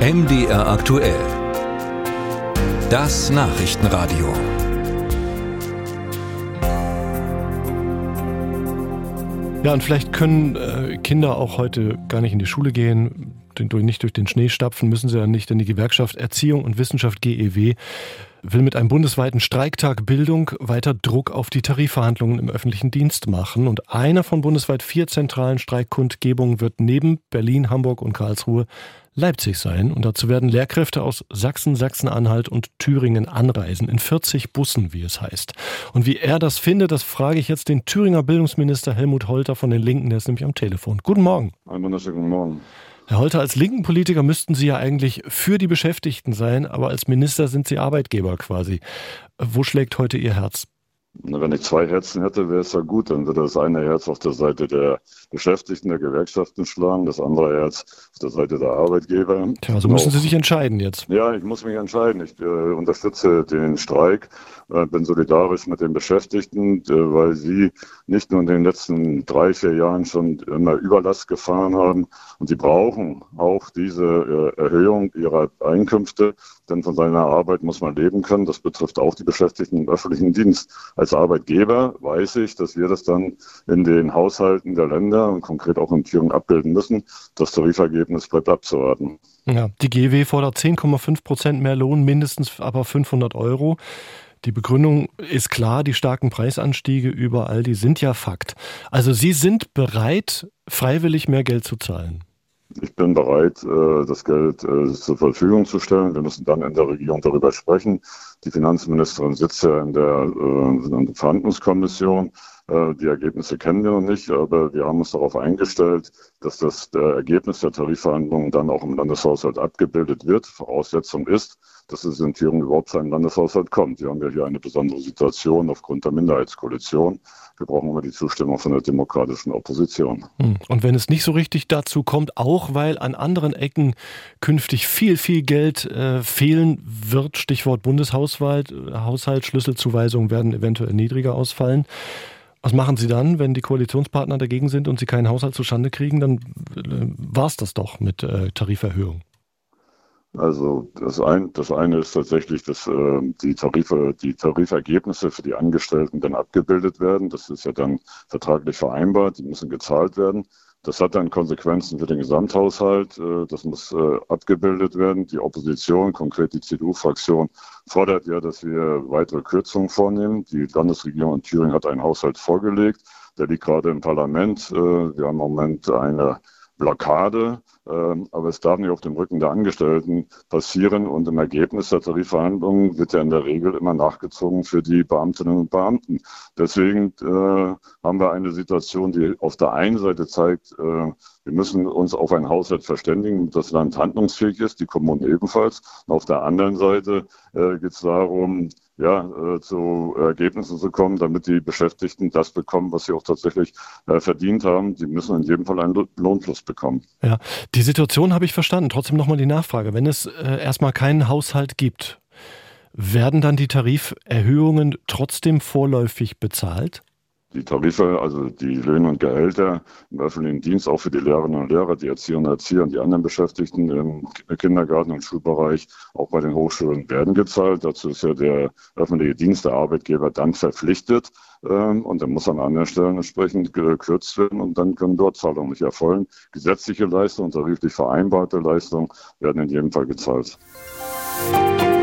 MDR aktuell. Das Nachrichtenradio. Ja, und vielleicht können äh, Kinder auch heute gar nicht in die Schule gehen, nicht durch den Schnee stapfen, müssen sie ja nicht, denn die Gewerkschaft Erziehung und Wissenschaft GEW will mit einem bundesweiten Streiktag Bildung weiter Druck auf die Tarifverhandlungen im öffentlichen Dienst machen. Und einer von bundesweit vier zentralen Streikkundgebungen wird neben Berlin, Hamburg und Karlsruhe Leipzig sein. Und dazu werden Lehrkräfte aus Sachsen, Sachsen-Anhalt und Thüringen anreisen, in 40 Bussen, wie es heißt. Und wie er das findet, das frage ich jetzt den Thüringer Bildungsminister Helmut Holter von den Linken, der ist nämlich am Telefon. Guten Morgen. Einen wunderschönen guten Morgen. Herr Holter, als linken Politiker müssten Sie ja eigentlich für die Beschäftigten sein, aber als Minister sind Sie Arbeitgeber quasi. Wo schlägt heute Ihr Herz? Wenn ich zwei Herzen hätte, wäre es ja gut. Dann würde das eine Herz auf der Seite der Beschäftigten, der Gewerkschaften schlagen, das andere Herz auf der Seite der Arbeitgeber. Tja, also müssen Sie sich entscheiden jetzt. Ja, ich muss mich entscheiden. Ich äh, unterstütze den Streik, äh, bin solidarisch mit den Beschäftigten, äh, weil sie nicht nur in den letzten drei, vier Jahren schon immer Überlast gefahren haben und sie brauchen auch diese äh, Erhöhung ihrer Einkünfte, denn von seiner Arbeit muss man leben können. Das betrifft auch die Beschäftigten im öffentlichen Dienst als Arbeitgeber weiß ich, dass wir das dann in den Haushalten der Länder und konkret auch in Thüringen abbilden müssen. Das Tarifergebnis bleibt abzuwarten. Ja, die GW fordert 10,5 Prozent mehr Lohn, mindestens aber 500 Euro. Die Begründung ist klar, die starken Preisanstiege überall, die sind ja Fakt. Also Sie sind bereit, freiwillig mehr Geld zu zahlen. Ich bin bereit, äh, das Geld äh, zur Verfügung zu stellen. Wir müssen dann in der Regierung darüber sprechen. Die Finanzministerin sitzt ja in der, äh, in der Verhandlungskommission. Die Ergebnisse kennen wir noch nicht, aber wir haben uns darauf eingestellt, dass das Ergebnis der Tarifverhandlungen dann auch im Landeshaushalt abgebildet wird. Voraussetzung ist, dass in Thüringen überhaupt zu einem Landeshaushalt kommt. Wir haben ja hier eine besondere Situation aufgrund der Minderheitskoalition. Wir brauchen immer die Zustimmung von der demokratischen Opposition. Hm. Und wenn es nicht so richtig dazu kommt, auch weil an anderen Ecken künftig viel, viel Geld äh, fehlen wird, Stichwort Bundeshaushalt, Haushalt, Schlüsselzuweisungen werden eventuell niedriger ausfallen. Was machen Sie dann, wenn die Koalitionspartner dagegen sind und Sie keinen Haushalt zustande kriegen? Dann äh, war es das doch mit äh, Tariferhöhung. Also das, ein, das eine ist tatsächlich, dass äh, die Tarife, die Tarifergebnisse für die Angestellten dann abgebildet werden. Das ist ja dann vertraglich vereinbart, die müssen gezahlt werden. Das hat dann Konsequenzen für den Gesamthaushalt. Äh, das muss äh, abgebildet werden. Die Opposition, konkret die CDU-Fraktion, fordert ja, dass wir weitere Kürzungen vornehmen. Die Landesregierung in Thüringen hat einen Haushalt vorgelegt. Der liegt gerade im Parlament. Äh, wir haben im Moment eine Blockade. Ähm, aber es darf nicht auf dem Rücken der Angestellten passieren. Und im Ergebnis der Tarifverhandlungen wird ja in der Regel immer nachgezogen für die Beamtinnen und Beamten. Deswegen äh, haben wir eine Situation, die auf der einen Seite zeigt, äh, wir müssen uns auf ein Haushalt verständigen, das Land handlungsfähig ist, die Kommunen ebenfalls. Und auf der anderen Seite äh, geht es darum, ja, äh, zu Ergebnissen zu kommen, damit die Beschäftigten das bekommen, was sie auch tatsächlich äh, verdient haben. Die müssen in jedem Fall einen Lohnfluss bekommen. Ja, die Situation habe ich verstanden. Trotzdem nochmal die Nachfrage. Wenn es äh, erstmal keinen Haushalt gibt, werden dann die Tariferhöhungen trotzdem vorläufig bezahlt? Die Tarife, also die Löhne und Gehälter im öffentlichen Dienst, auch für die Lehrerinnen und Lehrer, die Erzieherinnen und Erzieher und die anderen Beschäftigten im Kindergarten und Schulbereich, auch bei den Hochschulen werden gezahlt. Dazu ist ja der öffentliche Dienst, der Arbeitgeber dann verpflichtet. Ähm, und dann muss an anderen Stellen entsprechend gekürzt werden und dann können dort Zahlungen nicht erfolgen. Gesetzliche Leistungen, tariflich vereinbarte Leistungen werden in jedem Fall gezahlt. Musik